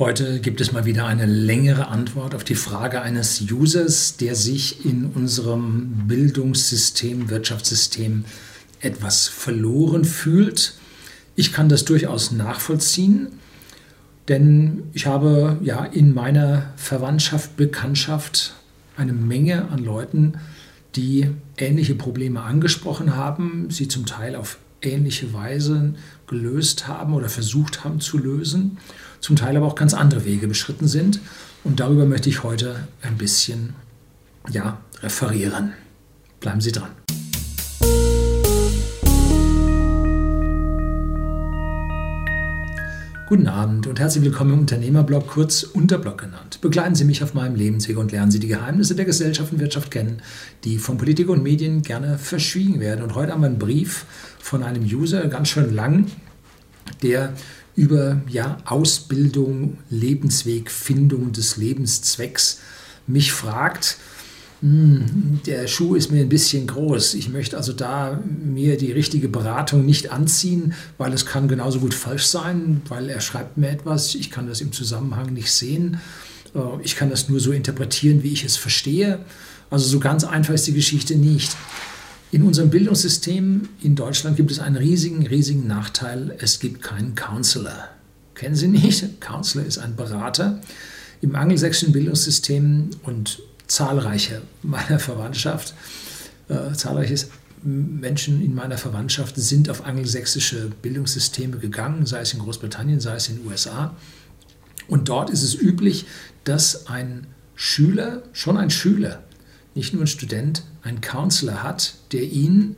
Heute gibt es mal wieder eine längere Antwort auf die Frage eines Users, der sich in unserem Bildungssystem, Wirtschaftssystem etwas verloren fühlt. Ich kann das durchaus nachvollziehen, denn ich habe ja in meiner Verwandtschaft, Bekanntschaft eine Menge an Leuten, die ähnliche Probleme angesprochen haben, sie zum Teil auf ähnliche Weise gelöst haben oder versucht haben zu lösen, zum Teil aber auch ganz andere Wege beschritten sind. Und darüber möchte ich heute ein bisschen ja, referieren. Bleiben Sie dran. Guten Abend und herzlich willkommen im Unternehmerblog, kurz Unterblog genannt. Begleiten Sie mich auf meinem Lebensweg und lernen Sie die Geheimnisse der Gesellschaft und Wirtschaft kennen, die von Politik und Medien gerne verschwiegen werden. Und heute haben wir einen Brief von einem User, ganz schön lang, der über ja, Ausbildung, Lebensweg, Findung des Lebenszwecks mich fragt, hm, der Schuh ist mir ein bisschen groß. Ich möchte also da mir die richtige Beratung nicht anziehen, weil es kann genauso gut falsch sein, weil er schreibt mir etwas, ich kann das im Zusammenhang nicht sehen. Äh, ich kann das nur so interpretieren, wie ich es verstehe. Also so ganz einfach ist die Geschichte nicht. In unserem Bildungssystem in Deutschland gibt es einen riesigen, riesigen Nachteil. Es gibt keinen Counselor. Kennen Sie nicht? Counselor ist ein Berater. Im angelsächsischen Bildungssystem und zahlreiche meiner Verwandtschaft, äh, zahlreiche Menschen in meiner Verwandtschaft sind auf angelsächsische Bildungssysteme gegangen, sei es in Großbritannien, sei es in den USA. Und dort ist es üblich, dass ein Schüler, schon ein Schüler, nicht nur ein Student, einen Counselor hat, der ihn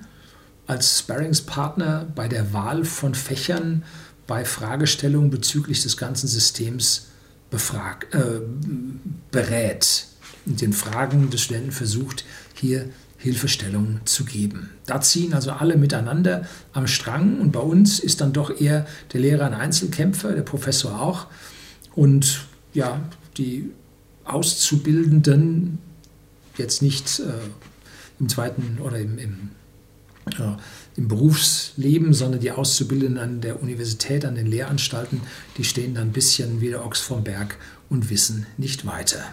als Sparringspartner bei der Wahl von Fächern, bei Fragestellungen bezüglich des ganzen Systems befrag, äh, berät und den Fragen des Studenten versucht, hier Hilfestellung zu geben. Da ziehen also alle miteinander am Strang und bei uns ist dann doch eher der Lehrer ein Einzelkämpfer, der Professor auch und ja, die Auszubildenden jetzt nicht äh, im zweiten oder im, im, äh, im, Berufsleben, sondern die Auszubildenden an der Universität, an den Lehranstalten, die stehen dann ein bisschen wie der Ochs vom Berg und wissen nicht weiter.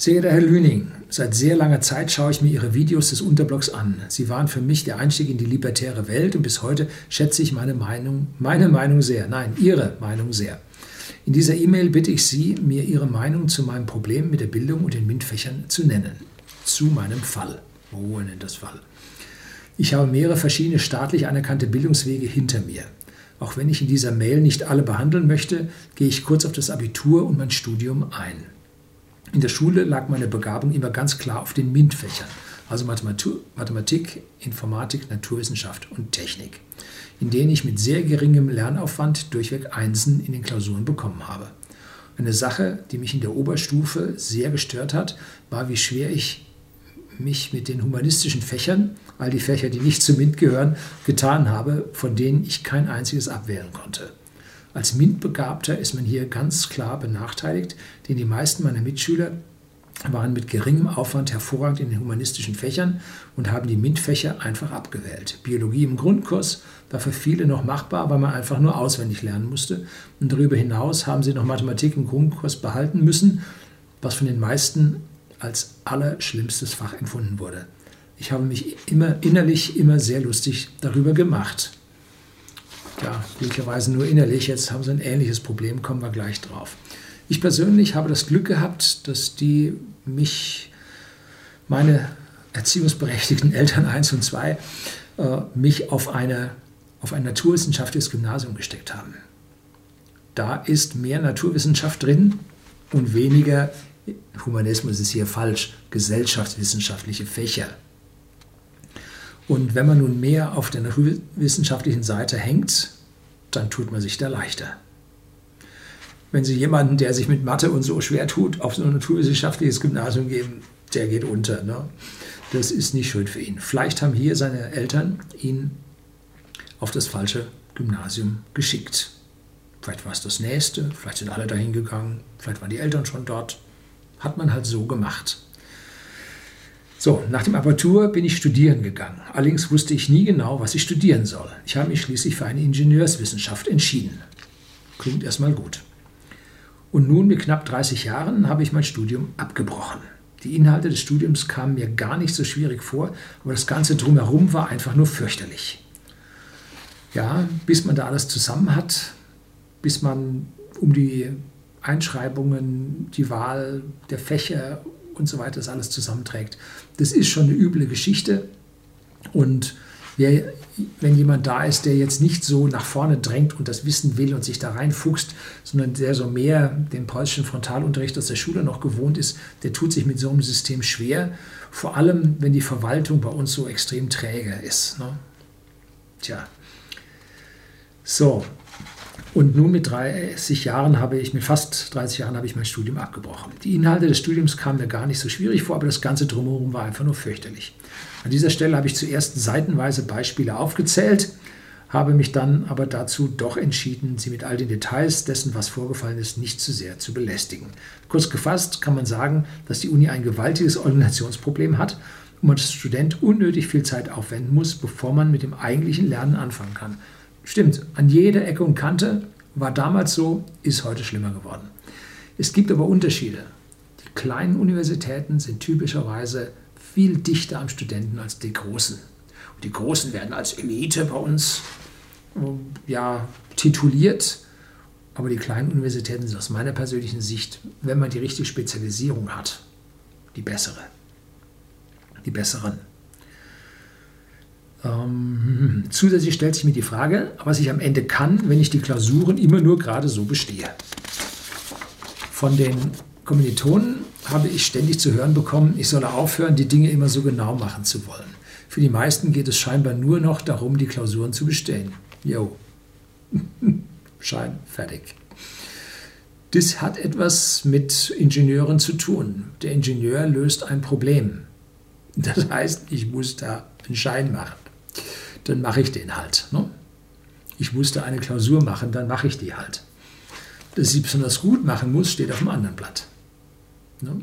Sehr geehrter Herr Lüning, seit sehr langer Zeit schaue ich mir Ihre Videos des Unterblocks an. Sie waren für mich der Einstieg in die libertäre Welt und bis heute schätze ich meine Meinung, meine Meinung sehr. Nein, Ihre Meinung sehr. In dieser E-Mail bitte ich Sie, mir Ihre Meinung zu meinem Problem mit der Bildung und den MINT-Fächern zu nennen. Zu meinem Fall. Oh, nennt das Fall. Ich habe mehrere verschiedene staatlich anerkannte Bildungswege hinter mir. Auch wenn ich in dieser Mail nicht alle behandeln möchte, gehe ich kurz auf das Abitur und mein Studium ein. In der Schule lag meine Begabung immer ganz klar auf den MINT-Fächern, also Mathematik, Informatik, Naturwissenschaft und Technik, in denen ich mit sehr geringem Lernaufwand durchweg Einsen in den Klausuren bekommen habe. Eine Sache, die mich in der Oberstufe sehr gestört hat, war, wie schwer ich mich mit den humanistischen Fächern, all die Fächer, die nicht zu MINT gehören, getan habe, von denen ich kein einziges abwählen konnte. Als MINT-Begabter ist man hier ganz klar benachteiligt, denn die meisten meiner Mitschüler waren mit geringem Aufwand hervorragend in den humanistischen Fächern und haben die MINT-Fächer einfach abgewählt. Biologie im Grundkurs war für viele noch machbar, weil man einfach nur auswendig lernen musste. Und darüber hinaus haben sie noch Mathematik im Grundkurs behalten müssen, was von den meisten als allerschlimmstes Fach empfunden wurde. Ich habe mich immer innerlich immer sehr lustig darüber gemacht ja, glücklicherweise nur innerlich. Jetzt haben sie ein ähnliches Problem, kommen wir gleich drauf. Ich persönlich habe das Glück gehabt, dass die mich, meine erziehungsberechtigten Eltern 1 und 2, äh, mich auf, eine, auf ein naturwissenschaftliches Gymnasium gesteckt haben. Da ist mehr Naturwissenschaft drin und weniger, Humanismus ist hier falsch, gesellschaftswissenschaftliche Fächer. Und wenn man nun mehr auf der naturwissenschaftlichen Seite hängt, dann tut man sich da leichter. Wenn Sie jemanden, der sich mit Mathe und so schwer tut, auf so ein naturwissenschaftliches Gymnasium geben, der geht unter. Ne? Das ist nicht schön für ihn. Vielleicht haben hier seine Eltern ihn auf das falsche Gymnasium geschickt. Vielleicht war es das nächste, vielleicht sind alle dahin gegangen, vielleicht waren die Eltern schon dort. Hat man halt so gemacht. So, nach dem Abitur bin ich studieren gegangen. Allerdings wusste ich nie genau, was ich studieren soll. Ich habe mich schließlich für eine Ingenieurswissenschaft entschieden. Klingt erstmal gut. Und nun mit knapp 30 Jahren habe ich mein Studium abgebrochen. Die Inhalte des Studiums kamen mir gar nicht so schwierig vor, aber das Ganze drumherum war einfach nur fürchterlich. Ja, bis man da alles zusammen hat, bis man um die Einschreibungen, die Wahl der Fächer und so weiter das alles zusammenträgt. Das ist schon eine üble Geschichte. Und wer, wenn jemand da ist, der jetzt nicht so nach vorne drängt und das wissen will und sich da reinfuchst, sondern der so mehr den preußischen Frontalunterricht aus der Schule noch gewohnt ist, der tut sich mit so einem System schwer. Vor allem, wenn die Verwaltung bei uns so extrem träge ist. Ne? Tja. So, und nun mit 30 Jahren habe ich, mit fast 30 Jahren habe ich mein Studium abgebrochen. Die Inhalte des Studiums kamen mir gar nicht so schwierig vor, aber das ganze Drumherum war einfach nur fürchterlich. An dieser Stelle habe ich zuerst seitenweise Beispiele aufgezählt, habe mich dann aber dazu doch entschieden, sie mit all den Details dessen, was vorgefallen ist, nicht zu sehr zu belästigen. Kurz gefasst kann man sagen, dass die Uni ein gewaltiges Organisationsproblem hat und man als Student unnötig viel Zeit aufwenden muss, bevor man mit dem eigentlichen Lernen anfangen kann. Stimmt, an jeder Ecke und Kante war damals so, ist heute schlimmer geworden. Es gibt aber Unterschiede. Die kleinen Universitäten sind typischerweise viel dichter am Studenten als die großen. Und die großen werden als Elite bei uns ja, tituliert. Aber die kleinen Universitäten sind aus meiner persönlichen Sicht, wenn man die richtige Spezialisierung hat, die bessere. Die besseren. Ähm, zusätzlich stellt sich mir die Frage, was ich am Ende kann, wenn ich die Klausuren immer nur gerade so bestehe. Von den Kommilitonen habe ich ständig zu hören bekommen, ich solle aufhören, die Dinge immer so genau machen zu wollen. Für die meisten geht es scheinbar nur noch darum, die Klausuren zu bestehen. Jo. Schein, fertig. Das hat etwas mit Ingenieuren zu tun. Der Ingenieur löst ein Problem. Das heißt, ich muss da einen Schein machen dann mache ich den halt. Ne? Ich musste eine Klausur machen, dann mache ich die halt. Dass ich sie besonders gut machen muss, steht auf dem anderen Blatt. Ne?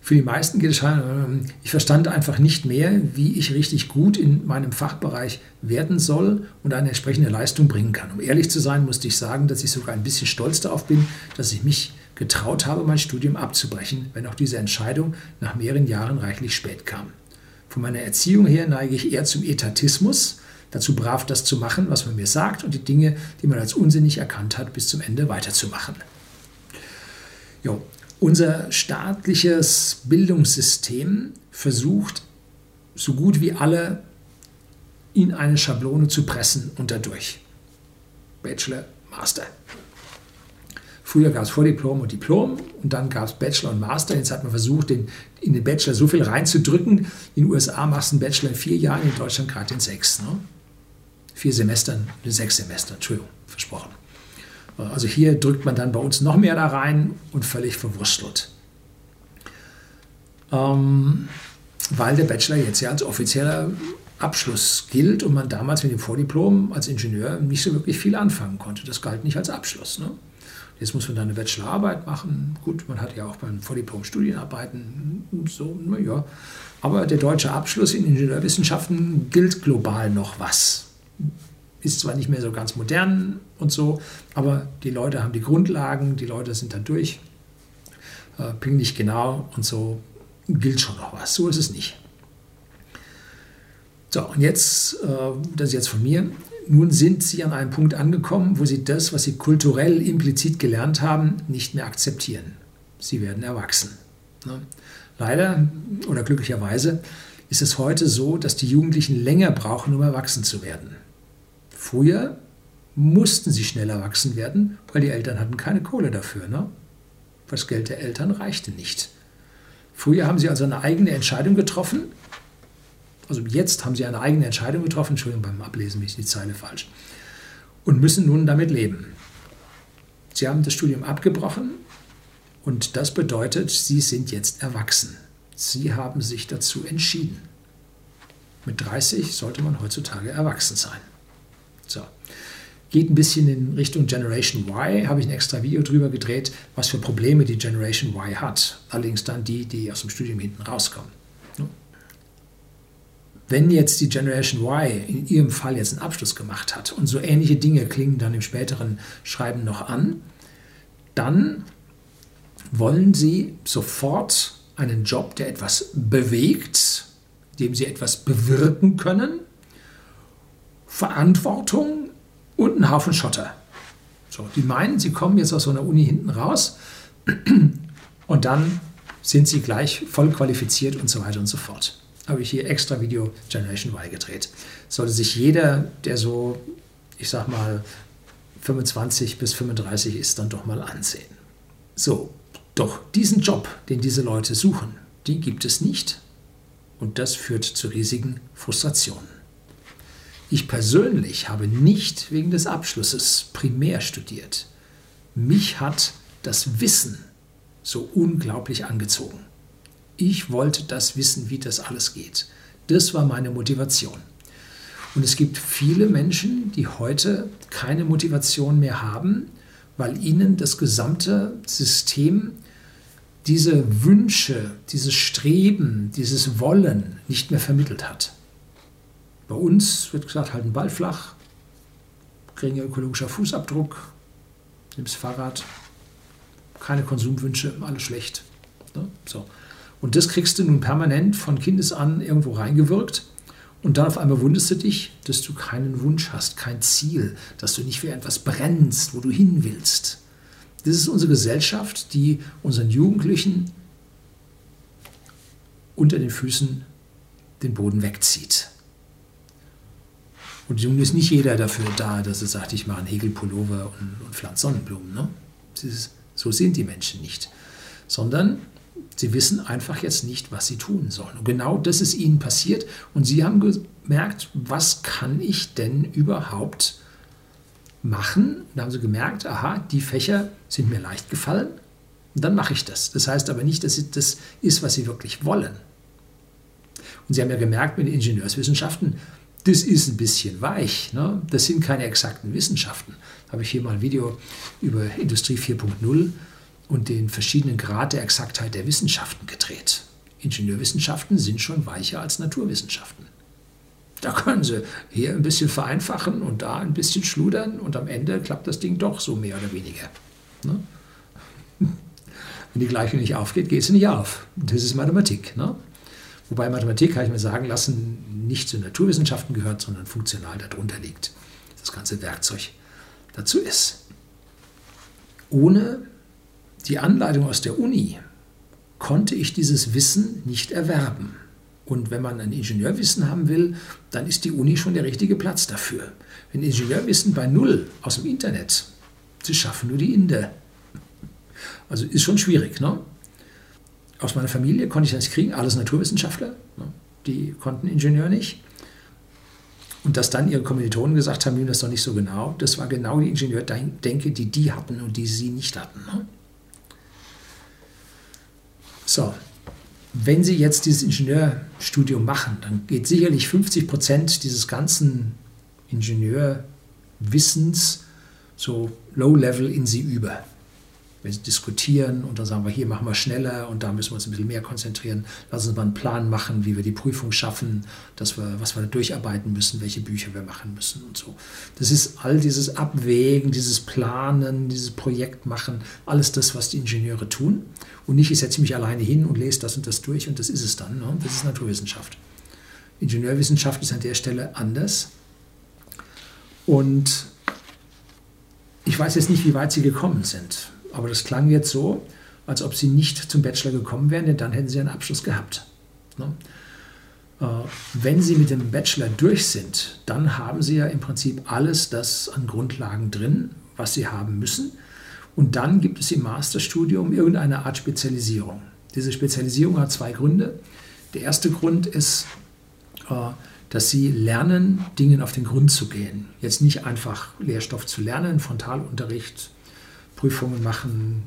Für die meisten geht es schon, ähm, ich verstand einfach nicht mehr, wie ich richtig gut in meinem Fachbereich werden soll und eine entsprechende Leistung bringen kann. Um ehrlich zu sein, musste ich sagen, dass ich sogar ein bisschen stolz darauf bin, dass ich mich getraut habe, mein Studium abzubrechen, wenn auch diese Entscheidung nach mehreren Jahren reichlich spät kam. Von meiner Erziehung her neige ich eher zum Etatismus, dazu brav das zu machen, was man mir sagt und die Dinge, die man als unsinnig erkannt hat, bis zum Ende weiterzumachen. Jo. Unser staatliches Bildungssystem versucht, so gut wie alle in eine Schablone zu pressen und dadurch. Bachelor, Master. Früher gab es Vordiplom und Diplom und dann gab es Bachelor und Master. Jetzt hat man versucht, den, in den Bachelor so viel reinzudrücken. In den USA machst du einen Bachelor in vier Jahren, in Deutschland gerade in sechs. Ne? Vier Semestern, sechs Semester, Entschuldigung, versprochen. Also hier drückt man dann bei uns noch mehr da rein und völlig verwurstelt. Ähm, weil der Bachelor jetzt ja als offizieller Abschluss gilt und man damals mit dem Vordiplom als Ingenieur nicht so wirklich viel anfangen konnte. Das galt nicht als Abschluss. Ne? Jetzt muss man da eine Bachelorarbeit machen. Gut, man hat ja auch beim Vordiplom Studienarbeiten so, naja. Aber der deutsche Abschluss in Ingenieurwissenschaften gilt global noch was. Ist zwar nicht mehr so ganz modern und so, aber die Leute haben die Grundlagen, die Leute sind da durch, äh, pinglich genau und so gilt schon noch was. So ist es nicht. So, und jetzt, äh, das ist jetzt von mir, nun sind sie an einem Punkt angekommen, wo sie das, was sie kulturell implizit gelernt haben, nicht mehr akzeptieren. Sie werden erwachsen. Ne? Leider oder glücklicherweise ist es heute so, dass die Jugendlichen länger brauchen, um erwachsen zu werden. Früher mussten sie schnell erwachsen werden, weil die Eltern hatten keine Kohle dafür. Ne? Das Geld der Eltern reichte nicht. Früher haben sie also eine eigene Entscheidung getroffen, also jetzt haben sie eine eigene Entscheidung getroffen, Entschuldigung, beim Ablesen bin ich die Zeile falsch, und müssen nun damit leben. Sie haben das Studium abgebrochen und das bedeutet, sie sind jetzt erwachsen. Sie haben sich dazu entschieden. Mit 30 sollte man heutzutage erwachsen sein. So. Geht ein bisschen in Richtung Generation Y, habe ich ein extra Video drüber gedreht, was für Probleme die Generation Y hat. Allerdings dann die, die aus dem Studium hinten rauskommen. Wenn jetzt die Generation Y in ihrem Fall jetzt einen Abschluss gemacht hat und so ähnliche Dinge klingen dann im späteren Schreiben noch an, dann wollen sie sofort einen Job, der etwas bewegt, dem sie etwas bewirken können, Verantwortung und einen Haufen Schotter. So, die meinen, sie kommen jetzt aus so einer Uni hinten raus und dann sind sie gleich voll qualifiziert und so weiter und so fort. Habe ich hier extra Video Generation Y gedreht. Sollte sich jeder, der so, ich sag mal, 25 bis 35 ist, dann doch mal ansehen. So, doch diesen Job, den diese Leute suchen, die gibt es nicht. Und das führt zu riesigen Frustrationen. Ich persönlich habe nicht wegen des Abschlusses primär studiert. Mich hat das Wissen so unglaublich angezogen. Ich wollte das wissen, wie das alles geht. Das war meine Motivation. Und es gibt viele Menschen, die heute keine Motivation mehr haben, weil ihnen das gesamte System diese Wünsche, dieses Streben, dieses Wollen nicht mehr vermittelt hat. Bei uns wird gesagt, halt den Ball flach, geringer ökologischer Fußabdruck, nimmst Fahrrad, keine Konsumwünsche, alles schlecht. Ne? So. Und das kriegst du nun permanent von Kindes an irgendwo reingewirkt. Und dann auf einmal wunderst du dich, dass du keinen Wunsch hast, kein Ziel, dass du nicht für etwas brennst, wo du hin willst. Das ist unsere Gesellschaft, die unseren Jugendlichen unter den Füßen den Boden wegzieht. Und nun ist nicht jeder dafür da, dass er sagt, ich mache einen Hegelpullover und, und pflanze Sonnenblumen. Ne? Ist, so sind die Menschen nicht. Sondern sie wissen einfach jetzt nicht, was sie tun sollen. Und genau das ist ihnen passiert. Und sie haben gemerkt, was kann ich denn überhaupt machen? Da haben sie gemerkt, aha, die Fächer sind mir leicht gefallen. Und dann mache ich das. Das heißt aber nicht, dass das ist, was sie wirklich wollen. Und sie haben ja gemerkt, mit den Ingenieurswissenschaften, das ist ein bisschen weich. Ne? Das sind keine exakten Wissenschaften. Da habe ich hier mal ein Video über Industrie 4.0 und den verschiedenen Grad der Exaktheit der Wissenschaften gedreht. Ingenieurwissenschaften sind schon weicher als Naturwissenschaften. Da können sie hier ein bisschen vereinfachen und da ein bisschen schludern und am Ende klappt das Ding doch so mehr oder weniger. Ne? Wenn die Gleichung nicht aufgeht, geht sie nicht auf. Das ist Mathematik. Ne? Wobei Mathematik, kann ich mir sagen lassen, nicht zu Naturwissenschaften gehört, sondern funktional darunter liegt. Das ganze Werkzeug dazu ist. Ohne die Anleitung aus der Uni konnte ich dieses Wissen nicht erwerben. Und wenn man ein Ingenieurwissen haben will, dann ist die Uni schon der richtige Platz dafür. Wenn Ingenieurwissen bei Null aus dem Internet, sie schaffen nur die Inder. Also ist schon schwierig. Ne? aus meiner Familie konnte ich das kriegen, alles Naturwissenschaftler, ne? die konnten Ingenieur nicht. Und dass dann ihre Kommilitonen gesagt haben, das doch nicht so genau, das war genau die Ingenieurdenke, die die hatten und die sie nicht hatten. Ne? So, wenn Sie jetzt dieses Ingenieurstudium machen, dann geht sicherlich 50 Prozent dieses ganzen Ingenieurwissens so low-level in Sie über wir diskutieren und dann sagen wir, hier machen wir schneller und da müssen wir uns ein bisschen mehr konzentrieren. Lass uns mal einen Plan machen, wie wir die Prüfung schaffen, dass wir, was wir da durcharbeiten müssen, welche Bücher wir machen müssen und so. Das ist all dieses Abwägen, dieses Planen, dieses Projekt machen, alles das, was die Ingenieure tun. Und nicht, ich setze mich alleine hin und lese das und das durch und das ist es dann. Ne? Das ist Naturwissenschaft. Ingenieurwissenschaft ist an der Stelle anders. Und ich weiß jetzt nicht, wie weit sie gekommen sind. Aber das klang jetzt so, als ob sie nicht zum Bachelor gekommen wären, denn dann hätten sie einen Abschluss gehabt. Ne? Äh, wenn sie mit dem Bachelor durch sind, dann haben sie ja im Prinzip alles das an Grundlagen drin, was sie haben müssen. Und dann gibt es im Masterstudium irgendeine Art Spezialisierung. Diese Spezialisierung hat zwei Gründe. Der erste Grund ist, äh, dass sie lernen, Dingen auf den Grund zu gehen. Jetzt nicht einfach Lehrstoff zu lernen, Frontalunterricht, Prüfungen machen,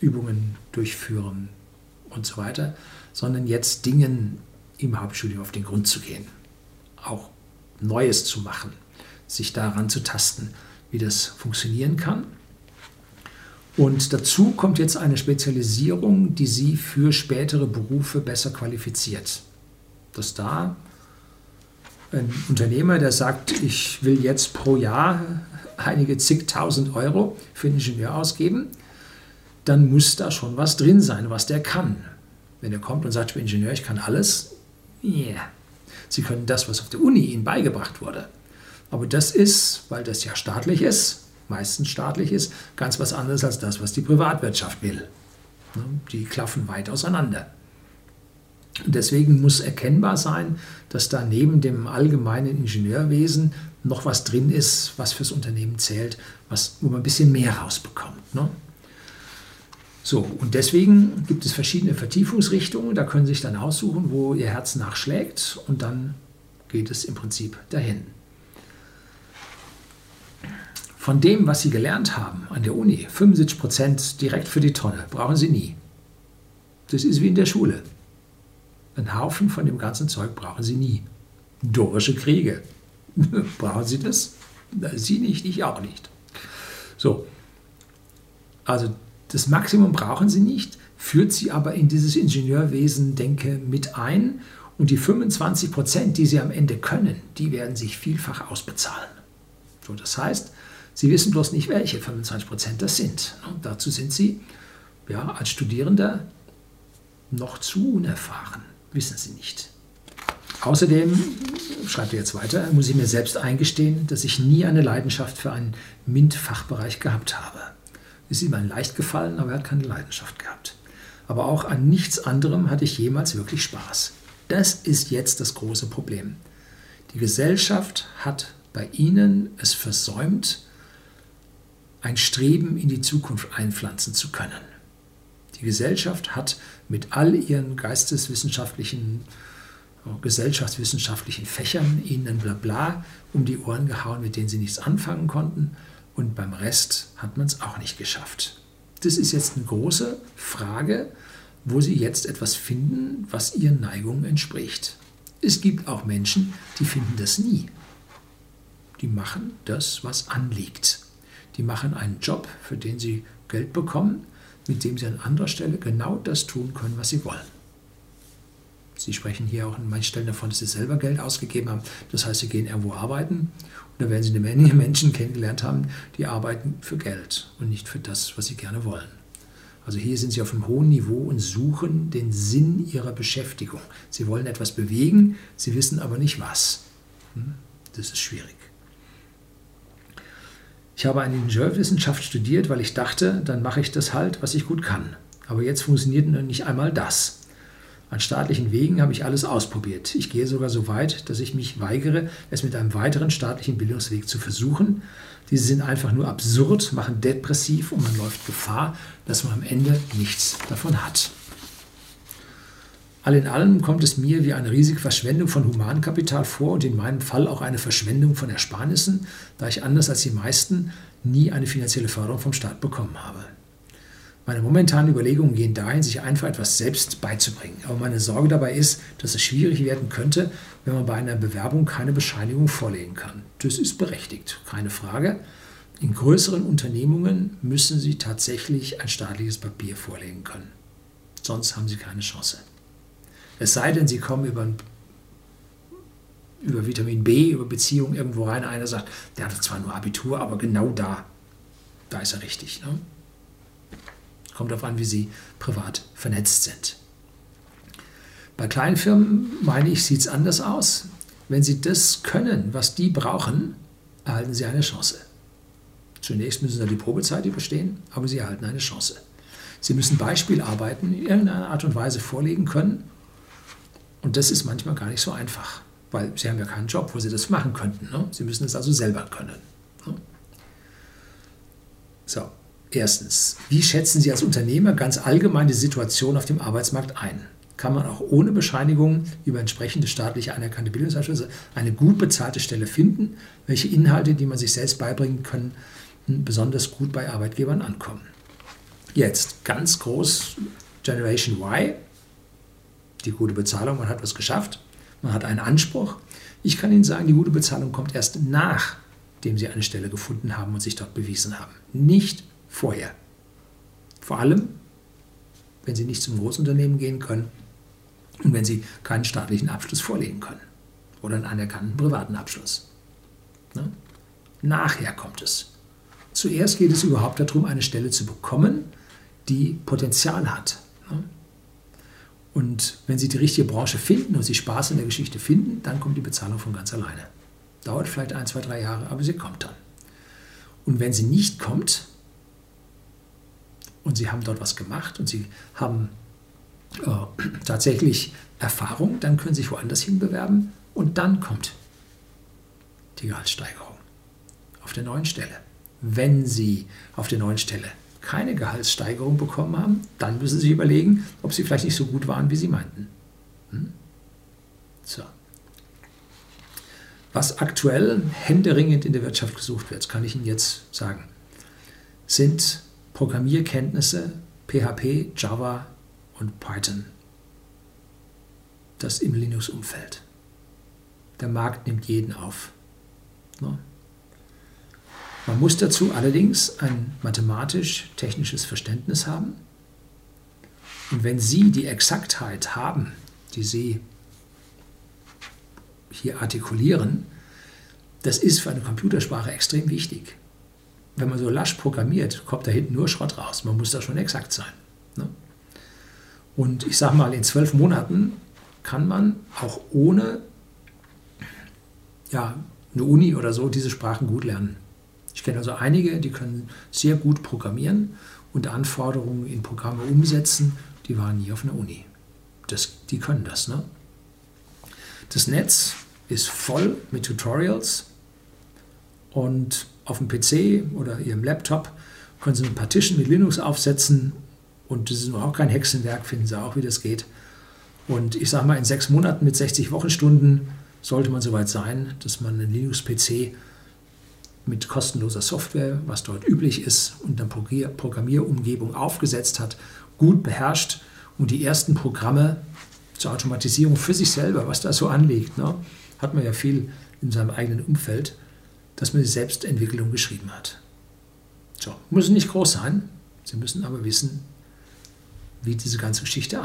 Übungen durchführen und so weiter, sondern jetzt Dingen im Hauptstudium auf den Grund zu gehen, auch Neues zu machen, sich daran zu tasten, wie das funktionieren kann. Und dazu kommt jetzt eine Spezialisierung, die Sie für spätere Berufe besser qualifiziert. Dass da ein Unternehmer, der sagt, ich will jetzt pro Jahr einige zigtausend Euro für einen Ingenieur ausgeben, dann muss da schon was drin sein, was der kann. Wenn er kommt und sagt, ich bin Ingenieur, ich kann alles, yeah. Sie können das, was auf der Uni Ihnen beigebracht wurde. Aber das ist, weil das ja staatlich ist, meistens staatlich ist, ganz was anderes als das, was die Privatwirtschaft will. Die klaffen weit auseinander. Deswegen muss erkennbar sein, dass da neben dem allgemeinen Ingenieurwesen noch was drin ist, was fürs Unternehmen zählt, was, wo man ein bisschen mehr rausbekommt. Ne? So, und deswegen gibt es verschiedene Vertiefungsrichtungen. Da können Sie sich dann aussuchen, wo Ihr Herz nachschlägt und dann geht es im Prinzip dahin. Von dem, was Sie gelernt haben an der Uni, 75 Prozent direkt für die Tonne, brauchen Sie nie. Das ist wie in der Schule. Ein Haufen von dem ganzen Zeug brauchen Sie nie. Dorische Kriege. brauchen Sie das? Sie nicht, ich auch nicht. So. Also das Maximum brauchen Sie nicht, führt Sie aber in dieses Ingenieurwesen, denke, mit ein. Und die 25 Prozent, die Sie am Ende können, die werden sich vielfach ausbezahlen. So, das heißt, Sie wissen bloß nicht, welche 25 Prozent das sind. Und dazu sind Sie ja, als Studierender noch zu unerfahren wissen sie nicht. Außerdem, schreibt er jetzt weiter, muss ich mir selbst eingestehen, dass ich nie eine Leidenschaft für einen MINT-Fachbereich gehabt habe. Ist ihm ein leicht gefallen, aber er hat keine Leidenschaft gehabt. Aber auch an nichts anderem hatte ich jemals wirklich Spaß. Das ist jetzt das große Problem. Die Gesellschaft hat bei Ihnen es versäumt, ein Streben in die Zukunft einpflanzen zu können. Die Gesellschaft hat mit all ihren geisteswissenschaftlichen, äh, gesellschaftswissenschaftlichen Fächern ihnen Blabla um die Ohren gehauen, mit denen sie nichts anfangen konnten. Und beim Rest hat man es auch nicht geschafft. Das ist jetzt eine große Frage, wo sie jetzt etwas finden, was ihren Neigungen entspricht. Es gibt auch Menschen, die finden das nie. Die machen das, was anliegt. Die machen einen Job, für den sie Geld bekommen mit dem sie an anderer Stelle genau das tun können, was sie wollen. Sie sprechen hier auch an manchen Stellen davon, dass sie selber Geld ausgegeben haben. Das heißt, sie gehen irgendwo arbeiten und da werden sie eine Menge Menschen kennengelernt haben, die arbeiten für Geld und nicht für das, was sie gerne wollen. Also hier sind sie auf einem hohen Niveau und suchen den Sinn ihrer Beschäftigung. Sie wollen etwas bewegen, sie wissen aber nicht was. Hm? Das ist schwierig. Ich habe eine Ingenieurwissenschaft studiert, weil ich dachte, dann mache ich das halt, was ich gut kann. Aber jetzt funktioniert nicht einmal das. An staatlichen Wegen habe ich alles ausprobiert. Ich gehe sogar so weit, dass ich mich weigere, es mit einem weiteren staatlichen Bildungsweg zu versuchen. Diese sind einfach nur absurd, machen depressiv und man läuft Gefahr, dass man am Ende nichts davon hat. All in allem kommt es mir wie eine riesige Verschwendung von Humankapital vor und in meinem Fall auch eine Verschwendung von Ersparnissen, da ich anders als die meisten nie eine finanzielle Förderung vom Staat bekommen habe. Meine momentanen Überlegungen gehen dahin, sich einfach etwas selbst beizubringen. Aber meine Sorge dabei ist, dass es schwierig werden könnte, wenn man bei einer Bewerbung keine Bescheinigung vorlegen kann. Das ist berechtigt, keine Frage. In größeren Unternehmungen müssen Sie tatsächlich ein staatliches Papier vorlegen können. Sonst haben Sie keine Chance. Es sei denn, sie kommen über, über Vitamin B, über Beziehungen irgendwo rein. Einer sagt, der hatte zwar nur Abitur, aber genau da, da ist er richtig. Ne? Kommt darauf an, wie sie privat vernetzt sind. Bei kleinen Firmen, meine ich, sieht es anders aus. Wenn sie das können, was die brauchen, erhalten sie eine Chance. Zunächst müssen sie die Probezeit überstehen, aber sie erhalten eine Chance. Sie müssen Beispielarbeiten in irgendeiner Art und Weise vorlegen können und das ist manchmal gar nicht so einfach, weil sie haben ja keinen Job, wo sie das machen könnten. Ne? Sie müssen es also selber können. Ne? So, erstens, wie schätzen Sie als Unternehmer ganz allgemein die Situation auf dem Arbeitsmarkt ein? Kann man auch ohne Bescheinigung über entsprechende staatlich anerkannte Bildungsabschlüsse eine gut bezahlte Stelle finden, welche Inhalte, die man sich selbst beibringen kann, besonders gut bei Arbeitgebern ankommen? Jetzt ganz groß Generation Y, die gute Bezahlung, man hat was geschafft, man hat einen Anspruch. Ich kann Ihnen sagen, die gute Bezahlung kommt erst nachdem Sie eine Stelle gefunden haben und sich dort bewiesen haben, nicht vorher. Vor allem, wenn Sie nicht zum Großunternehmen gehen können und wenn Sie keinen staatlichen Abschluss vorlegen können. oder einen anerkannten privaten Abschluss. Ne? Nachher kommt es. Zuerst geht es überhaupt darum, eine Stelle zu bekommen, die Potenzial hat. Und wenn Sie die richtige Branche finden und Sie Spaß in der Geschichte finden, dann kommt die Bezahlung von ganz alleine. Dauert vielleicht ein, zwei, drei Jahre, aber sie kommt dann. Und wenn sie nicht kommt und Sie haben dort was gemacht und Sie haben äh, tatsächlich Erfahrung, dann können Sie sich woanders hinbewerben und dann kommt die Gehaltssteigerung auf der neuen Stelle. Wenn Sie auf der neuen Stelle keine Gehaltssteigerung bekommen haben, dann müssen Sie sich überlegen, ob Sie vielleicht nicht so gut waren, wie Sie meinten. Hm? So. Was aktuell händeringend in der Wirtschaft gesucht wird, kann ich Ihnen jetzt sagen, sind Programmierkenntnisse, PHP, Java und Python. Das im Linux-Umfeld. Der Markt nimmt jeden auf. Ne? Man muss dazu allerdings ein mathematisch-technisches Verständnis haben. Und wenn Sie die Exaktheit haben, die Sie hier artikulieren, das ist für eine Computersprache extrem wichtig. Wenn man so lasch programmiert, kommt da hinten nur Schrott raus. Man muss da schon exakt sein. Ne? Und ich sage mal, in zwölf Monaten kann man auch ohne ja, eine Uni oder so diese Sprachen gut lernen. Ich kenne also einige, die können sehr gut programmieren und Anforderungen in Programme umsetzen, die waren nie auf einer Uni. Das, die können das. Ne? Das Netz ist voll mit Tutorials und auf dem PC oder Ihrem Laptop können Sie eine Partition mit Linux aufsetzen und das ist überhaupt kein Hexenwerk, finden Sie auch, wie das geht. Und ich sage mal, in sechs Monaten mit 60 Wochenstunden sollte man soweit sein, dass man einen Linux-PC mit kostenloser Software, was dort üblich ist, und einer Programmierumgebung aufgesetzt hat, gut beherrscht und die ersten Programme zur Automatisierung für sich selber, was da so anliegt, ne, hat man ja viel in seinem eigenen Umfeld, dass man die Selbstentwicklung geschrieben hat. So, muss nicht groß sein, Sie müssen aber wissen, wie diese ganze Geschichte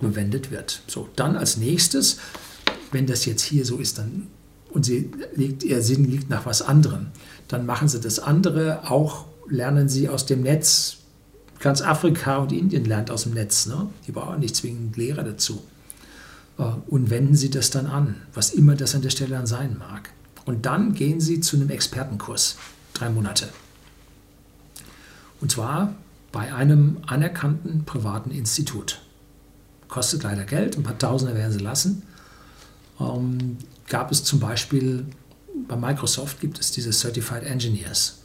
angewendet wird. So, dann als nächstes, wenn das jetzt hier so ist, dann und sie liegt, ihr Sinn liegt nach was anderem, dann machen sie das andere auch, lernen sie aus dem Netz. Ganz Afrika und Indien lernt aus dem Netz. Ne? Die brauchen nicht zwingend Lehrer dazu. Äh, und wenden sie das dann an, was immer das an der Stelle dann sein mag. Und dann gehen sie zu einem Expertenkurs, drei Monate. Und zwar bei einem anerkannten privaten Institut. Kostet leider Geld, ein paar Tausender werden sie lassen. Gab es zum Beispiel bei Microsoft gibt es diese Certified Engineers.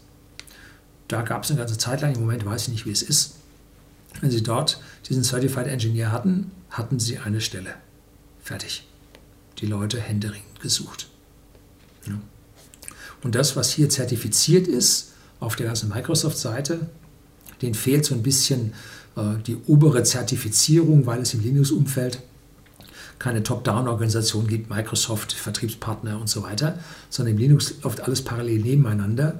Da gab es eine ganze Zeit lang, im Moment weiß ich nicht, wie es ist. Wenn Sie dort diesen Certified Engineer hatten, hatten Sie eine Stelle. Fertig. Die Leute händeringend gesucht. Ja. Und das, was hier zertifiziert ist, auf der ganzen Microsoft-Seite, denen fehlt so ein bisschen äh, die obere Zertifizierung, weil es im Linux-Umfeld keine Top-Down-Organisation gibt, Microsoft, Vertriebspartner und so weiter, sondern im Linux oft alles parallel nebeneinander.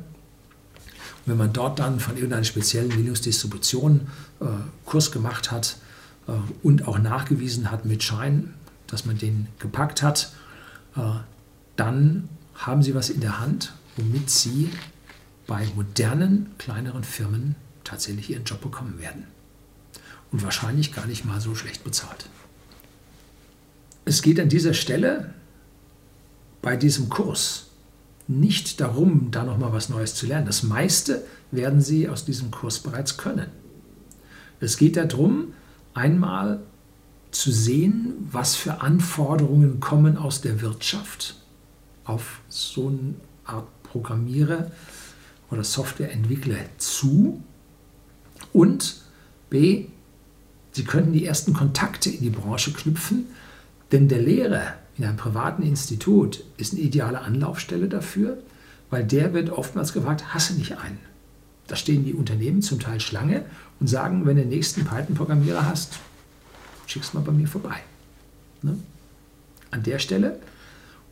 Und wenn man dort dann von irgendeiner speziellen Linux-Distribution äh, Kurs gemacht hat äh, und auch nachgewiesen hat mit Schein, dass man den gepackt hat, äh, dann haben Sie was in der Hand, womit Sie bei modernen, kleineren Firmen tatsächlich Ihren Job bekommen werden. Und wahrscheinlich gar nicht mal so schlecht bezahlt. Es geht an dieser Stelle bei diesem Kurs nicht darum, da nochmal was Neues zu lernen. Das meiste werden Sie aus diesem Kurs bereits können. Es geht darum, einmal zu sehen, was für Anforderungen kommen aus der Wirtschaft auf so eine Art Programmierer oder Softwareentwickler zu und b, Sie könnten die ersten Kontakte in die Branche knüpfen, denn der Lehrer in einem privaten Institut ist eine ideale Anlaufstelle dafür, weil der wird oftmals gefragt, hasse nicht einen. Da stehen die Unternehmen zum Teil Schlange und sagen, wenn du den nächsten Python-Programmierer hast, schick's mal bei mir vorbei. Ne? An der Stelle.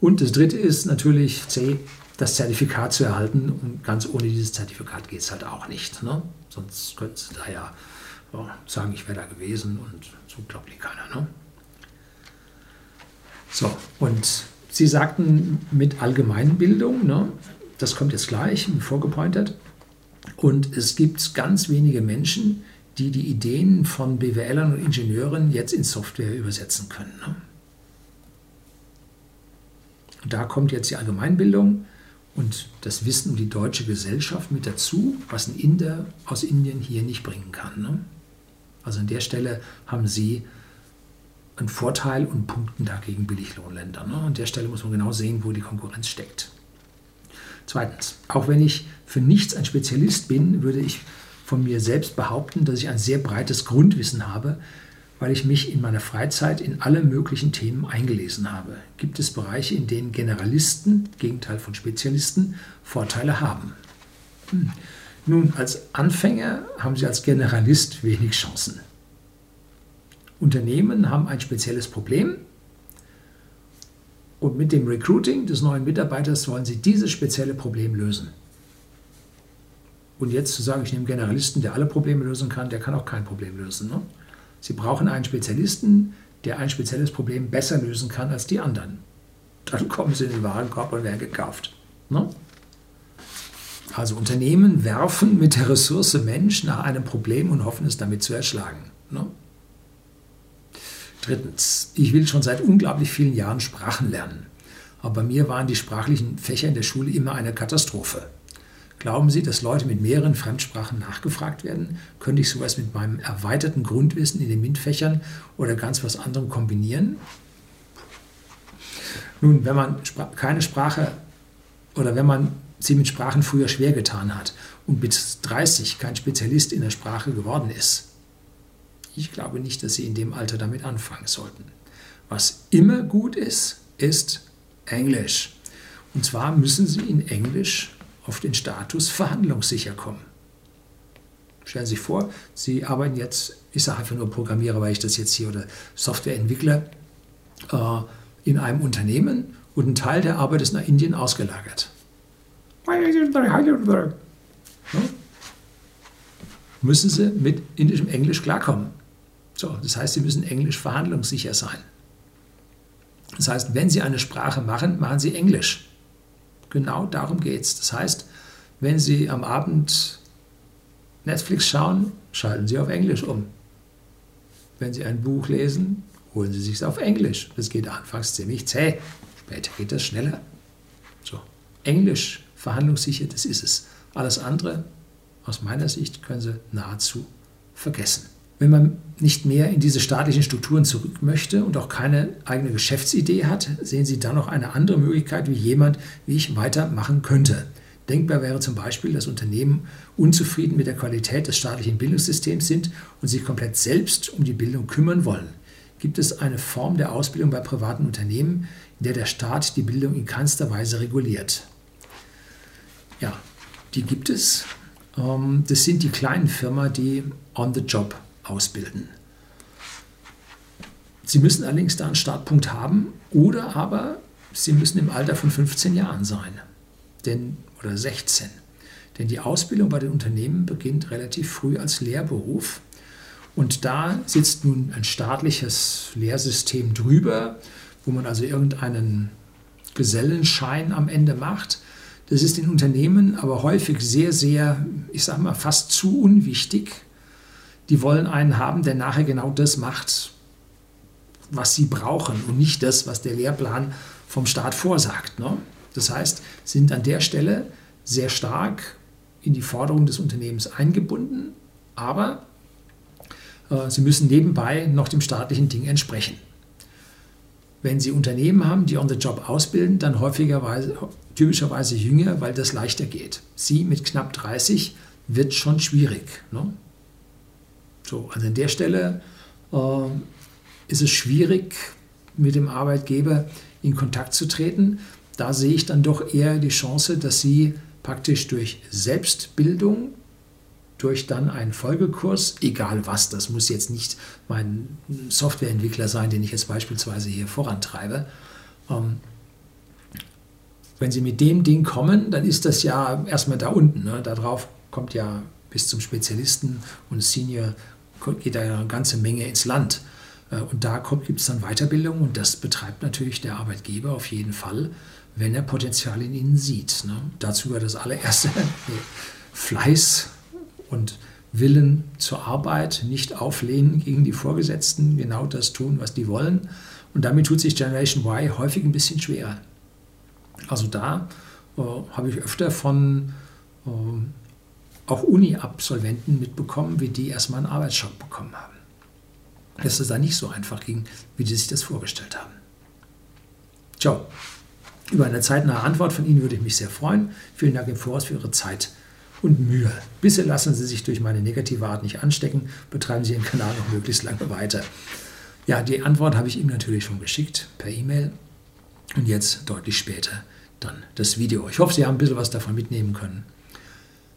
Und das dritte ist natürlich C, das Zertifikat zu erhalten. Und ganz ohne dieses Zertifikat geht es halt auch nicht. Ne? Sonst könnten sie da ja sagen, ich wäre da gewesen und so glaubt die keiner. Ne? So, und Sie sagten mit Allgemeinbildung, ne, das kommt jetzt gleich, vorgepointert. Und es gibt ganz wenige Menschen, die die Ideen von BWLern und Ingenieuren jetzt in Software übersetzen können. Ne? Da kommt jetzt die Allgemeinbildung und das Wissen um die deutsche Gesellschaft mit dazu, was ein Inder aus Indien hier nicht bringen kann. Ne? Also an der Stelle haben Sie einen Vorteil und punkten dagegen Billiglohnländer. Ne? An der Stelle muss man genau sehen, wo die Konkurrenz steckt. Zweitens, auch wenn ich für nichts ein Spezialist bin, würde ich von mir selbst behaupten, dass ich ein sehr breites Grundwissen habe, weil ich mich in meiner Freizeit in alle möglichen Themen eingelesen habe. Gibt es Bereiche, in denen Generalisten, Gegenteil von Spezialisten, Vorteile haben? Hm. Nun, als Anfänger haben Sie als Generalist wenig Chancen. Unternehmen haben ein spezielles Problem und mit dem Recruiting des neuen Mitarbeiters wollen Sie dieses spezielle Problem lösen. Und jetzt zu sagen, ich nehme einen Generalisten, der alle Probleme lösen kann, der kann auch kein Problem lösen. Ne? Sie brauchen einen Spezialisten, der ein spezielles Problem besser lösen kann als die anderen. Dann kommen sie in den Warenkorb und werden gekauft. Ne? Also Unternehmen werfen mit der Ressource Mensch nach einem Problem und hoffen es damit zu erschlagen. Ne? Drittens, ich will schon seit unglaublich vielen Jahren Sprachen lernen. Aber bei mir waren die sprachlichen Fächer in der Schule immer eine Katastrophe. Glauben Sie, dass Leute mit mehreren Fremdsprachen nachgefragt werden? Könnte ich sowas mit meinem erweiterten Grundwissen in den MINT-Fächern oder ganz was anderem kombinieren? Nun, wenn man keine Sprache oder wenn man sie mit Sprachen früher schwer getan hat und bis 30 kein Spezialist in der Sprache geworden ist, ich glaube nicht, dass Sie in dem Alter damit anfangen sollten. Was immer gut ist, ist Englisch. Und zwar müssen Sie in Englisch auf den Status verhandlungssicher kommen. Stellen Sie sich vor, Sie arbeiten jetzt, ich sage einfach nur Programmierer, weil ich das jetzt hier oder Softwareentwickler äh, in einem Unternehmen und ein Teil der Arbeit ist nach Indien ausgelagert. Ja? Müssen Sie mit indischem Englisch klarkommen. So, das heißt, Sie müssen Englisch verhandlungssicher sein. Das heißt, wenn Sie eine Sprache machen, machen Sie Englisch. Genau darum geht es. Das heißt, wenn Sie am Abend Netflix schauen, schalten Sie auf Englisch um. Wenn Sie ein Buch lesen, holen Sie sich es auf Englisch. Das geht anfangs ziemlich zäh, später geht das schneller. So, Englisch, verhandlungssicher, das ist es. Alles andere, aus meiner Sicht, können Sie nahezu vergessen. Wenn man nicht mehr in diese staatlichen Strukturen zurück möchte und auch keine eigene Geschäftsidee hat, sehen Sie dann noch eine andere Möglichkeit, wie jemand wie ich weitermachen könnte. Denkbar wäre zum Beispiel, dass Unternehmen unzufrieden mit der Qualität des staatlichen Bildungssystems sind und sich komplett selbst um die Bildung kümmern wollen. Gibt es eine Form der Ausbildung bei privaten Unternehmen, in der der Staat die Bildung in keinster Weise reguliert? Ja, die gibt es. Ähm, das sind die kleinen Firmen, die on the job ausbilden. Sie müssen allerdings da einen Startpunkt haben oder aber Sie müssen im Alter von 15 Jahren sein denn, oder 16. Denn die Ausbildung bei den Unternehmen beginnt relativ früh als Lehrberuf. Und da sitzt nun ein staatliches Lehrsystem drüber, wo man also irgendeinen Gesellenschein am Ende macht. Das ist in Unternehmen aber häufig sehr, sehr, ich sage mal, fast zu unwichtig, die wollen einen haben, der nachher genau das macht, was sie brauchen und nicht das, was der Lehrplan vom Staat vorsagt. Ne? Das heißt, sind an der Stelle sehr stark in die Forderung des Unternehmens eingebunden, aber äh, sie müssen nebenbei noch dem staatlichen Ding entsprechen. Wenn Sie Unternehmen haben, die on the job ausbilden, dann häufigerweise, typischerweise jünger, weil das leichter geht. Sie mit knapp 30 wird schon schwierig. Ne? So, also an der Stelle äh, ist es schwierig, mit dem Arbeitgeber in Kontakt zu treten. Da sehe ich dann doch eher die Chance, dass Sie praktisch durch Selbstbildung, durch dann einen Folgekurs, egal was, das muss jetzt nicht mein Softwareentwickler sein, den ich jetzt beispielsweise hier vorantreibe, ähm, wenn Sie mit dem Ding kommen, dann ist das ja erstmal da unten. Ne? Darauf kommt ja bis zum Spezialisten und Senior geht da eine ganze Menge ins Land. Äh, und da gibt es dann Weiterbildung und das betreibt natürlich der Arbeitgeber auf jeden Fall, wenn er Potenzial in ihnen sieht. Ne? Dazu gehört das allererste Fleiß und Willen zur Arbeit, nicht auflehnen gegen die Vorgesetzten, genau das tun, was die wollen. Und damit tut sich Generation Y häufig ein bisschen schwerer. Also da äh, habe ich öfter von äh, auch Uni-Absolventen mitbekommen, wie die erstmal einen Arbeitsschock bekommen haben. Dass es da nicht so einfach ging, wie die sich das vorgestellt haben. Ciao. Über eine zeitnahe Antwort von Ihnen würde ich mich sehr freuen. Vielen Dank im Voraus für Ihre Zeit und Mühe. Bitte lassen Sie sich durch meine negative Art nicht anstecken. Betreiben Sie Ihren Kanal noch möglichst lange weiter. Ja, die Antwort habe ich ihm natürlich schon geschickt per E-Mail. Und jetzt deutlich später dann das Video. Ich hoffe, Sie haben ein bisschen was davon mitnehmen können.